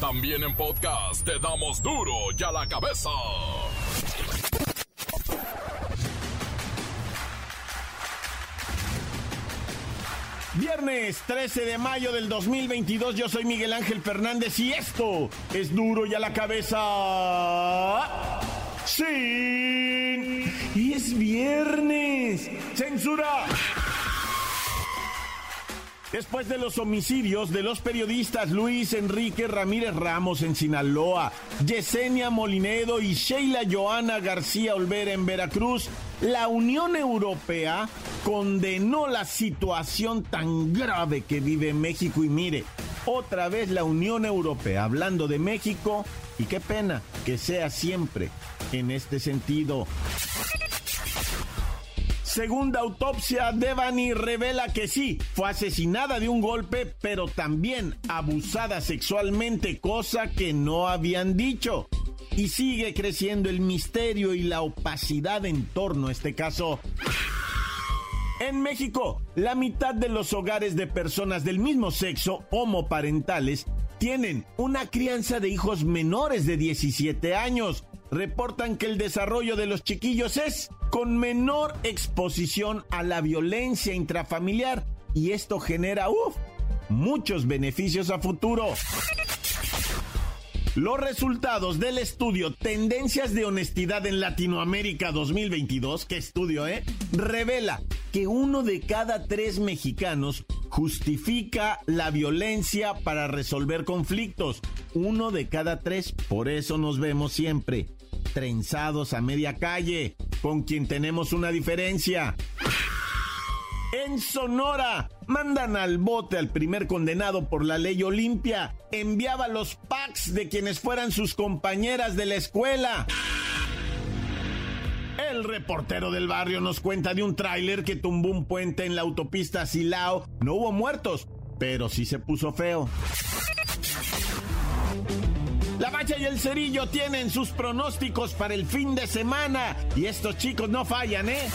También en podcast te damos duro y a la cabeza. Viernes 13 de mayo del 2022, yo soy Miguel Ángel Fernández y esto es duro y a la cabeza. Sí. Y es viernes. Censura. Después de los homicidios de los periodistas Luis Enrique Ramírez Ramos en Sinaloa, Yesenia Molinedo y Sheila Joana García Olvera en Veracruz, la Unión Europea condenó la situación tan grave que vive México y mire, otra vez la Unión Europea hablando de México y qué pena que sea siempre en este sentido. Segunda autopsia, Devani revela que sí, fue asesinada de un golpe, pero también abusada sexualmente, cosa que no habían dicho. Y sigue creciendo el misterio y la opacidad en torno a este caso. En México, la mitad de los hogares de personas del mismo sexo, homoparentales, tienen una crianza de hijos menores de 17 años reportan que el desarrollo de los chiquillos es con menor exposición a la violencia intrafamiliar y esto genera muchos beneficios a futuro. Los resultados del estudio Tendencias de Honestidad en Latinoamérica 2022, que estudio, eh? Revela que uno de cada tres mexicanos justifica la violencia para resolver conflictos. Uno de cada tres, por eso nos vemos siempre trenzados a media calle, con quien tenemos una diferencia. En Sonora, mandan al bote al primer condenado por la ley Olimpia. Enviaba los packs de quienes fueran sus compañeras de la escuela. El reportero del barrio nos cuenta de un tráiler que tumbó un puente en la autopista Silao. No hubo muertos, pero sí se puso feo. La Bacha y el Cerillo tienen sus pronósticos para el fin de semana y estos chicos no fallan, ¿eh?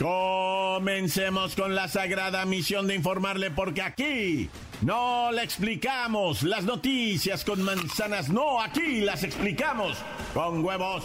Comencemos con la sagrada misión de informarle porque aquí no le explicamos las noticias con manzanas, no, aquí las explicamos con huevos.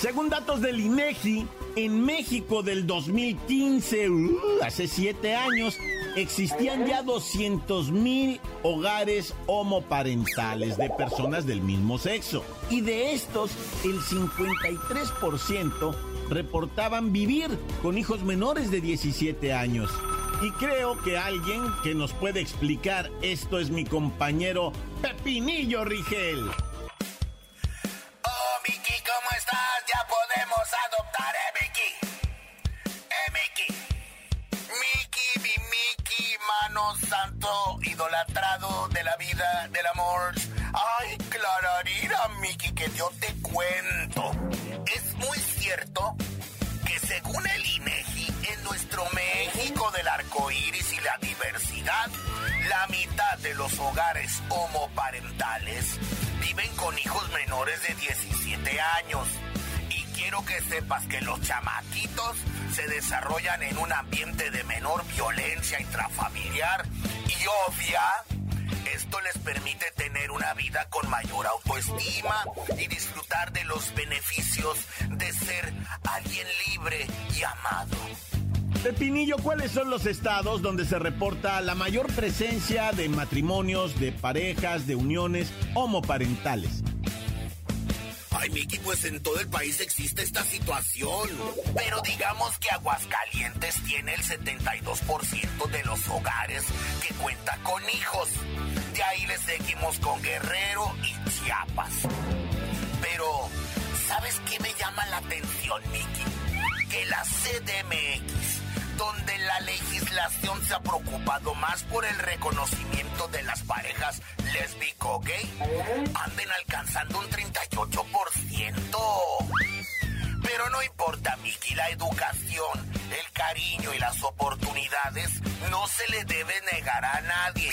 Según datos del INEGI, en México del 2015, uh, hace siete años, existían ya 200 mil hogares homoparentales de personas del mismo sexo. Y de estos, el 53% reportaban vivir con hijos menores de 17 años. Y creo que alguien que nos puede explicar esto es mi compañero Pepinillo Rigel. Oh. Ya podemos adoptar, ¿eh, Miki? ¿Eh, Miki? Miki, mi Miki, mano santo, idolatrado de la vida, del amor. Ay, Clararira, Miki, que yo te cuento. Es muy cierto que según el INEGI, en nuestro México del arco iris y la diversidad, la mitad de los hogares homoparentales viven con hijos menores de 17 años. Quiero que sepas que los chamaquitos se desarrollan en un ambiente de menor violencia intrafamiliar y obvia. Esto les permite tener una vida con mayor autoestima y disfrutar de los beneficios de ser alguien libre y amado. Pepinillo, ¿cuáles son los estados donde se reporta la mayor presencia de matrimonios, de parejas, de uniones homoparentales? Ay, Miki, pues en todo el país existe esta situación. Pero digamos que Aguascalientes tiene el 72% de los hogares que cuenta con hijos. De ahí le seguimos con Guerrero y Chiapas. Pero, ¿sabes qué me llama la atención, Miki? Que la CDMX donde la legislación se ha preocupado más por el reconocimiento de las parejas lésbico-gay. Anden alcanzando un 38%. Pero no importa, Miki, la educación, el cariño y las oportunidades no se le debe negar a nadie.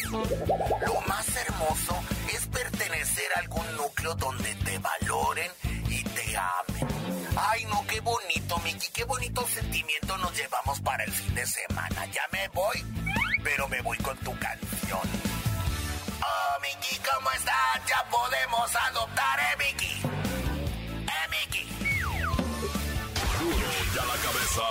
Lo más hermoso es pertenecer a algún núcleo donde te valoren y te amen. Ay, no, qué bonito, Miki, qué bonito sentimiento nos llevamos para el fin de semana. Ya me voy, pero me voy con tu Ya podemos adoptar, ¿eh, Miki? ¿Eh, Miki? Duro ya la cabeza.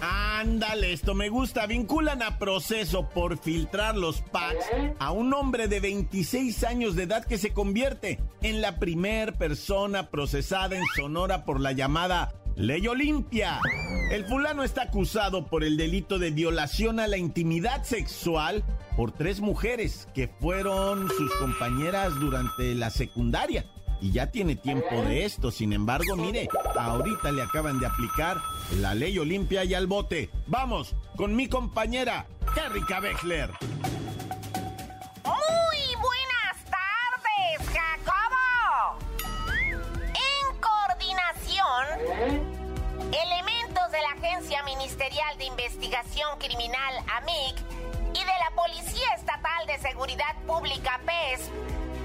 Ándale, esto me gusta. Vinculan a proceso por filtrar los packs a un hombre de 26 años de edad que se convierte en la primer persona procesada en Sonora por la llamada Ley Olimpia. El fulano está acusado por el delito de violación a la intimidad sexual por tres mujeres que fueron sus compañeras durante la secundaria y ya tiene tiempo de esto. Sin embargo, mire, ahorita le acaban de aplicar la ley Olimpia y al bote. Vamos con mi compañera, Kerrika Bechler. Seguridad Pública, PES,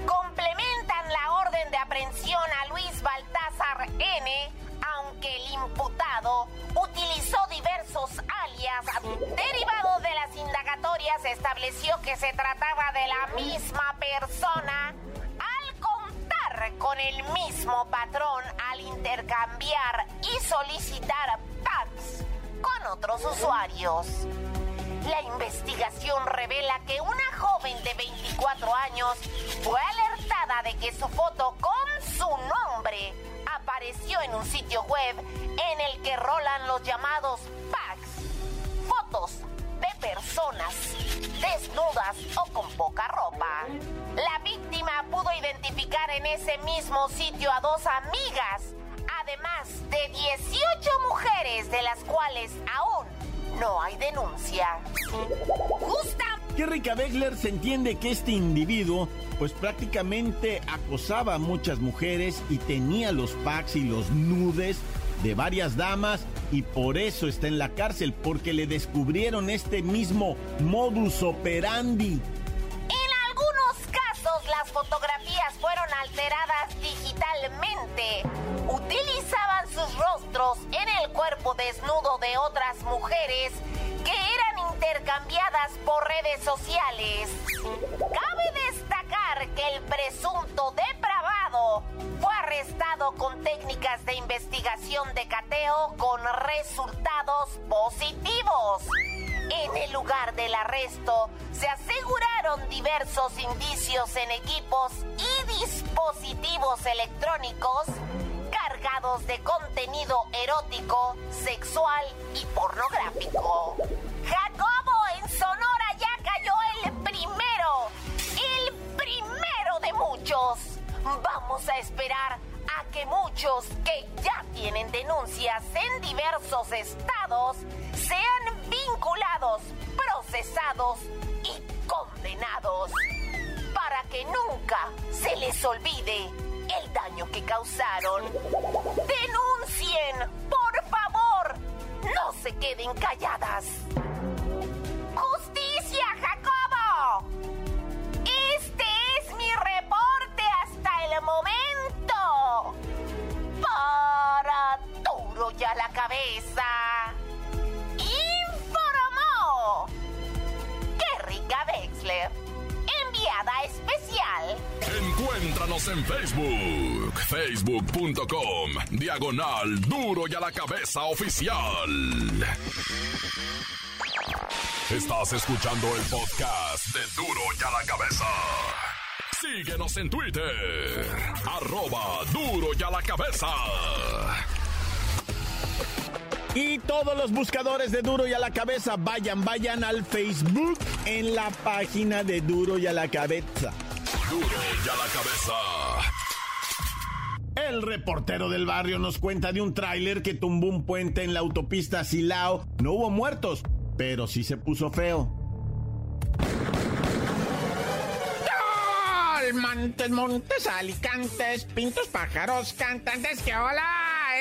complementan la orden de aprehensión a Luis Baltázar N., aunque el imputado utilizó diversos alias. Derivado de las indagatorias, estableció que se trataba de la misma persona al contar con el mismo patrón al intercambiar y solicitar packs con otros usuarios. La investigación revela que una joven de 24 años fue alertada de que su foto con su nombre apareció en un sitio web en el que rolan los llamados packs, fotos de personas desnudas o con poca ropa. La víctima pudo identificar en ese mismo sitio a dos amigas, además de 18 mujeres de las cuales aún no hay denuncia. Justa. Kerrika Beckler se entiende que este individuo pues prácticamente acosaba a muchas mujeres y tenía los packs y los nudes de varias damas y por eso está en la cárcel porque le descubrieron este mismo modus operandi. En algunos casos las fotografías fueron alteradas digitalmente. Utilizaban sus rostros en el cuerpo desnudo de otras mujeres que eran intercambiadas por redes sociales. Cabe destacar que el presunto depravado fue arrestado con técnicas de investigación de cateo con resultados positivos. En el lugar del arresto se aseguraron diversos indicios en equipos y dispositivos electrónicos de contenido erótico, sexual y pornográfico. Jacobo en Sonora ya cayó el primero, el primero de muchos. Vamos a esperar a que muchos que ya tienen denuncias en diversos estados sean vinculados, procesados y condenados para que nunca se les olvide que causaron. Denuncien, por favor. No se queden calladas. Justicia, Jacobo. Este es mi reporte hasta el momento. Para duro ya la cabeza. Encuéntranos en Facebook, facebook.com, diagonal duro y a la cabeza oficial. Estás escuchando el podcast de duro y a la cabeza. Síguenos en Twitter, arroba duro y a la cabeza. Y todos los buscadores de Duro y a la cabeza, vayan, vayan al Facebook en la página de Duro y a la cabeza. Duro y a la cabeza. El reportero del barrio nos cuenta de un tráiler que tumbó un puente en la autopista Silao. No hubo muertos, pero sí se puso feo. Montes, montes, alicantes, pintos, pájaros, cantantes, que hola,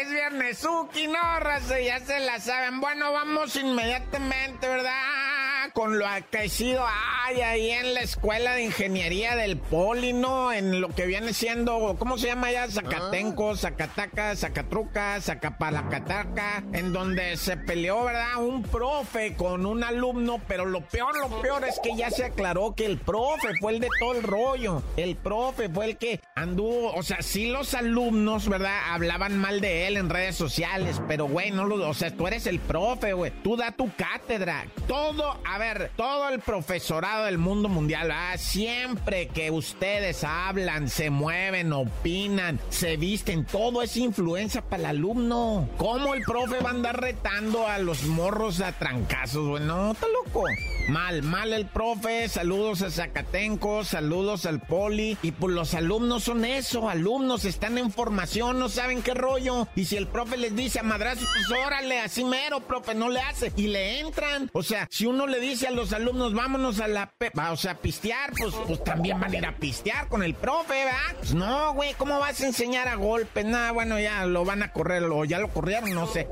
es viernesuki, no, raza, ya se la saben. Bueno, vamos inmediatamente, ¿verdad? Con lo acaecido hay ahí en la escuela de ingeniería del Poli, ¿no? En lo que viene siendo, ¿cómo se llama ya? Zacatenco, Zacataca, Zacatruca, Zacapalacataca, en donde se peleó, ¿verdad? Un profe con un alumno, pero lo peor, lo peor es que ya se aclaró que el profe fue el de todo el rollo. El profe fue el que anduvo, o sea, sí los alumnos, ¿verdad? Hablaban mal de él en redes sociales, pero güey, no lo, o sea, tú eres el profe, güey. Tú da tu cátedra. Todo, a ver, todo el profesorado del mundo mundial, ¿verdad? Siempre que ustedes hablan, se mueven, opinan, se visten, todo es influencia para el alumno. ¿Cómo el profe va a andar retando a los morros a trancazos, güey? No, está loco. Mal, mal el profe, saludos a Zacatenco, saludos al poli. Y pues los alumnos son eso, alumnos están en formación, no saben qué rollo. Y si el profe les dice a madrazos, pues órale, así mero, profe, no le hace. Y le entran. O sea, si uno le dice a los alumnos, vámonos a la, pe o sea, pistear, pues, pues también van a ir a pistear con el profe, ¿verdad? Pues no, güey, ¿cómo vas a enseñar a golpes? Nada, bueno, ya lo van a correr, o ya lo corrieron, no sé.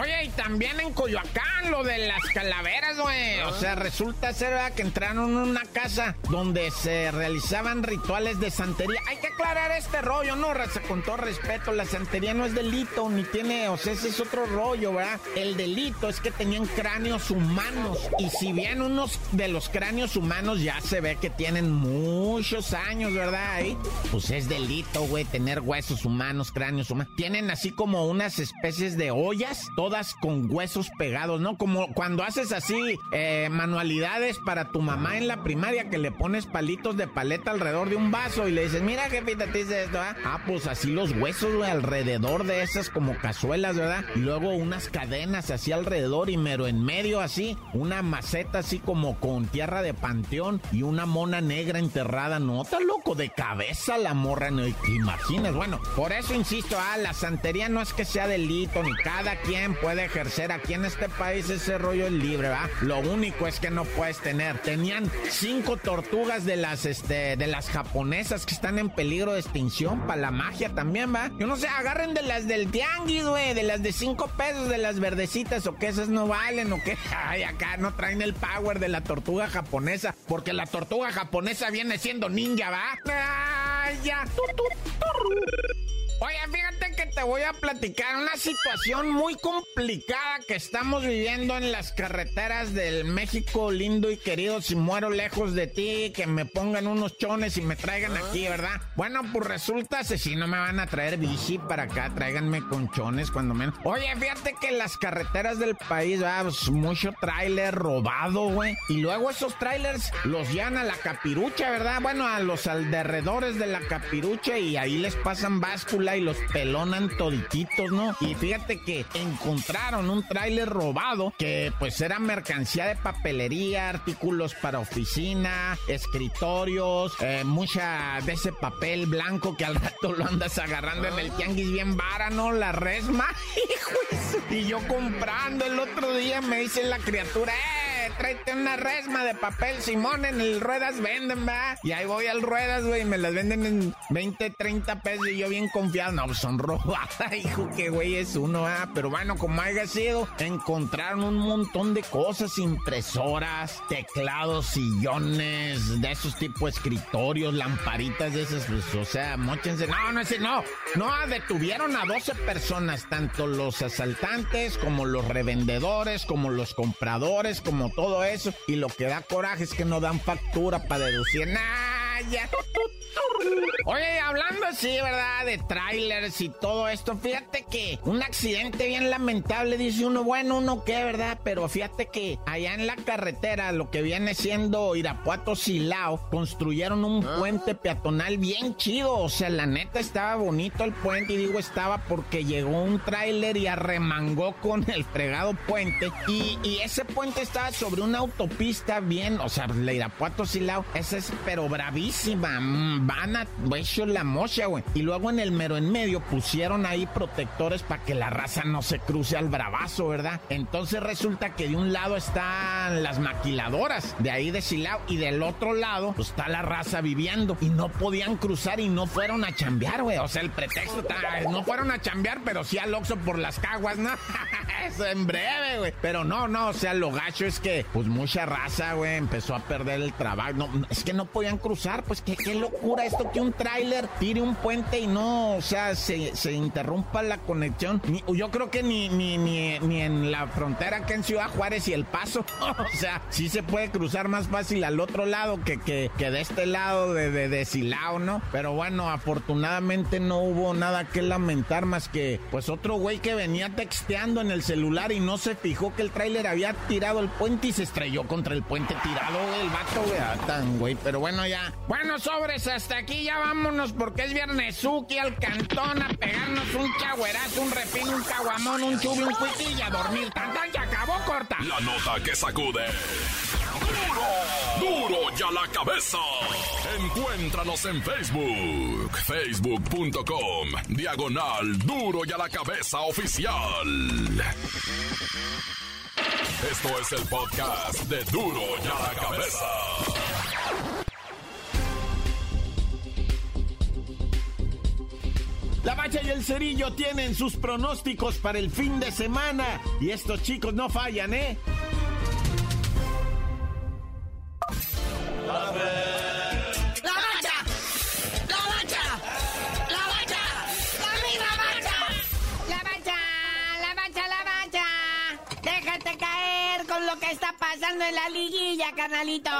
Oye, y también en Coyoacán, lo de las calaveras, güey. O sea, resulta ser ¿verdad? que entraron en una casa donde se realizaban rituales de santería. Hay que aclarar este rollo, ¿no, Raza? Con todo respeto, la santería no es delito, ni tiene, o sea, ese es otro rollo, ¿verdad? El delito es que tenían cráneos humanos. Y si bien unos de los cráneos humanos ya se ve que tienen muchos años, ¿verdad? Ahí, pues es delito, güey, tener huesos humanos, cráneos humanos. Tienen así como unas especies de ollas, todas con huesos pegados, ¿no? Como cuando haces así eh, manualidades para tu mamá en la primaria que le pones palitos de paleta alrededor de un vaso y le dices, mira jefita, te dice esto, ¿ah? Ah, pues así los huesos, güey, alrededor de esas como cazuelas, ¿verdad? Y luego unas cadenas así alrededor y mero en medio así, una maceta así como con tierra de panteón y una mona negra enterrada, no, está loco, de cabeza la morra, no te imaginas, bueno, por eso insisto, ah, la santería no es que sea delito, ni cada quien puede ejercer aquí en este país ese rollo es libre, ¿va? Lo único es que no puedes tener, tenían cinco tortugas de las, este, de las japonesas que están en peligro de extinción para la magia también, ¿va? Yo no sé, agarren de las del tianguis, güey, de las de cinco pesos, de las verdecitas, o que esas no valen, o que, ay, acá no traen el power de la tortuga japonesa, porque la tortuga japonesa viene siendo ninja, ¿va? Ay, ya. Oye, fíjate que te voy a platicar una situación muy complicada que estamos viviendo en las carreteras del México lindo y querido. Si muero lejos de ti, que me pongan unos chones y me traigan aquí, ¿verdad? Bueno, pues resulta que si no me van a traer bici para acá, tráiganme con chones cuando menos. Oye, fíjate que las carreteras del país, va, pues, mucho tráiler robado, güey. Y luego esos trailers los llevan a la capirucha, ¿verdad? Bueno, a los alrededores de la capirucha y ahí les pasan báscula y los pelonan todititos, ¿no? Y fíjate que encontraron un tráiler robado que pues era mercancía de papelería, artículos para oficina, escritorios, eh, mucha de ese papel blanco que al rato lo andas agarrando en el tianguis bien vara, ¿no? La resma, hijo Y yo comprando el otro día me dice la criatura, ¡eh! Tráete una resma de papel, Simón, en el Ruedas venden, ¿verdad? Y ahí voy al Ruedas, güey, me las venden en 20, 30 pesos y yo bien confiado no, pues, son robadas, hijo, qué güey es uno, ah. Pero bueno, como haya sido, encontraron un montón de cosas, impresoras, teclados, sillones, de esos tipos escritorios, lamparitas de esas, pues, o sea, mochense. No, no, ese no. No, detuvieron a 12 personas, tanto los asaltantes como los revendedores, como los compradores, como todo eso. Y lo que da coraje es que no dan factura para deducir. nada Oye, hablando así, ¿verdad? De trailers y todo esto, fíjate que un accidente bien lamentable, dice uno, bueno, uno qué, ¿verdad? Pero fíjate que allá en la carretera, lo que viene siendo Irapuato Silao, construyeron un Ah. puente peatonal bien chido. O sea, la neta estaba bonito el puente, y digo estaba porque llegó un tráiler y arremangó con el fregado puente. Y, y ese puente estaba sobre una autopista bien, o sea, la Irapuato Silao, esa es pero bravísima larguísima, mm, van a hecho la mocha, güey. Y luego en el mero en medio pusieron ahí protectores para que la raza no se cruce al bravazo, ¿verdad? Entonces resulta que de un lado están las maquiladoras, de ahí de Silao, y del otro lado pues, está la raza viviendo. Y no podían cruzar y no fueron a chambear, güey. O sea, el pretexto está, no fueron a chambear, pero sí al Oxxo por las caguas, ¿no? Eso en breve, güey. Pero no, no, o sea, lo gacho es que, pues mucha raza, güey, empezó a perder el trabajo. No, es que no podían cruzar, pues qué, qué locura esto que un tráiler tire un puente y no, o sea, se, se interrumpa la conexión. yo creo que ni, ni, ni, ni en la frontera que en Ciudad Juárez y El Paso. o sea, sí se puede cruzar más fácil al otro lado que, que, que de este lado de, de, de Silao, ¿no? Pero bueno, afortunadamente no hubo nada que lamentar más que, pues otro güey que venía texteando en el celular y no se fijó que el tráiler había tirado el puente y se estrelló contra el puente tirado, el vato, güey, ah, tan güey. Pero bueno, ya. Bueno, sobres, hasta aquí ya vámonos porque es viernesuki al cantón a pegarnos un chagüerazo, un repino, un caguamón, un chubi, un cuitillo a dormir. Tan, ya acabó corta. La nota que sacude. ¡Duro! ¡Duro ya la cabeza! Encuéntranos en Facebook, facebook.com, diagonal Duro y a la cabeza oficial. Esto es el podcast de Duro y a la cabeza. La Bacha y el Cerillo tienen sus pronósticos para el fin de semana y estos chicos no fallan, ¿eh? En la liguilla, carnalito?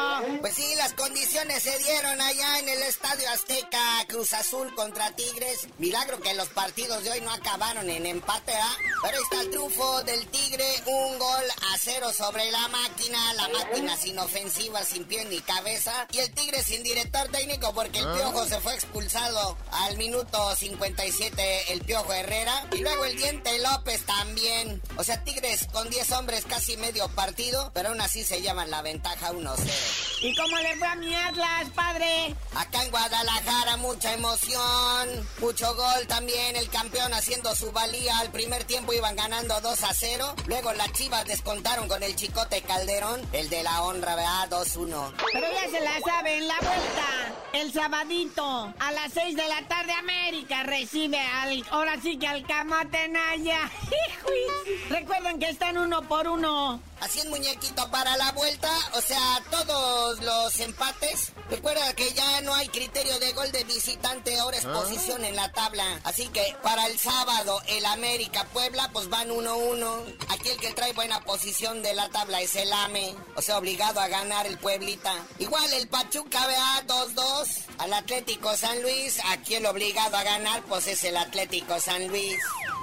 Pues sí, las condiciones se dieron allá en el Estadio Azteca, Cruz Azul contra Tigres. Milagro que los partidos de hoy no acabaron en empate, ¿ah? Pero ahí está el triunfo del Tigre, un gol a cero sobre la máquina, la máquina sin ofensiva, sin pie ni cabeza. Y el Tigre sin director técnico porque el ah. Piojo se fue expulsado al minuto 57, el Piojo Herrera. Y luego el Diente López también. O sea, Tigres con 10 hombres casi medio partido, pero aún así se llaman la ventaja 1-0. ¿Y cómo le fue a mi Atlas, padre? Acá en Guadalajara mucha emoción, mucho gol también, el campeón haciendo su valía. Al primer tiempo iban ganando 2 a 0, luego las Chivas descontaron con el Chicote Calderón, el de la honra, ¿verdad? 2-1. Pero ya se la saben, la vuelta, el sabadito, a las 6 de la tarde América recibe al, ahora sí que al Camatenaya. Recuerden que están uno por uno. Así es, muñequito, para la vuelta, o sea, todos los empates. Recuerda que ya no hay criterio de gol de visitante, ahora es ah. posición en la tabla. Así que para el sábado, el América Puebla, pues van 1-1. Aquí el que trae buena posición de la tabla es el AME, o sea, obligado a ganar el Pueblita. Igual el Pachuca, vea, 2-2. Al Atlético San Luis, aquí el obligado a ganar, pues es el Atlético San Luis.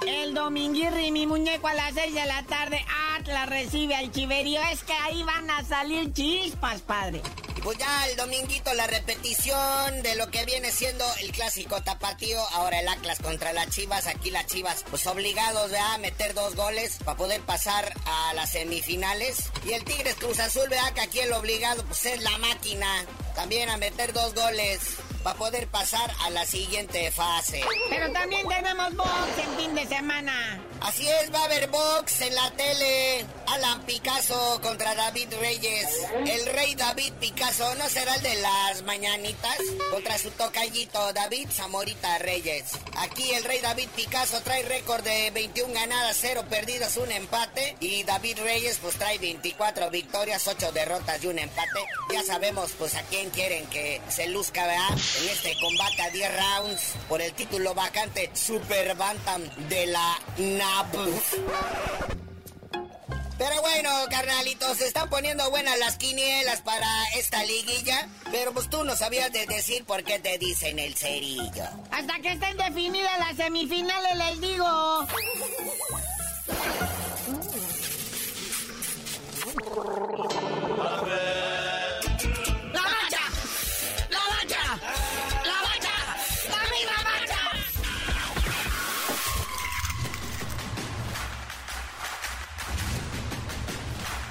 El Dominguirri, mi muñeco, a las 6 de la tarde, Atlas recibe al Chiverío. Es que ahí van a salir chispas, padre. Pues ya el dominguito la repetición de lo que viene siendo el clásico tapatío. Ahora el Atlas contra las Chivas. Aquí las Chivas, pues obligados a meter dos goles para poder pasar a las semifinales. Y el Tigres Cruz Azul, vea que aquí el obligado pues es la máquina. También a meter dos goles para poder pasar a la siguiente fase. Pero también tenemos box en fin de semana. Así es, va a haber box en la tele. Alan Picasso contra David Reyes. El rey David Picasso no será el de las mañanitas contra su tocallito David Zamorita Reyes. Aquí el rey David Picasso trae récord de 21 ganadas, 0 perdidas, un empate. Y David Reyes pues trae 24 victorias, 8 derrotas y un empate. Ya sabemos pues a quién quieren que se luzca, ¿verdad? En este combate a 10 rounds por el título vacante Super Bantam de la NAB. Pero bueno, carnalitos, se están poniendo buenas las quinielas para esta liguilla. Pero pues tú no sabías de decir por qué te dicen el cerillo. Hasta que estén definidas las semifinales, les digo.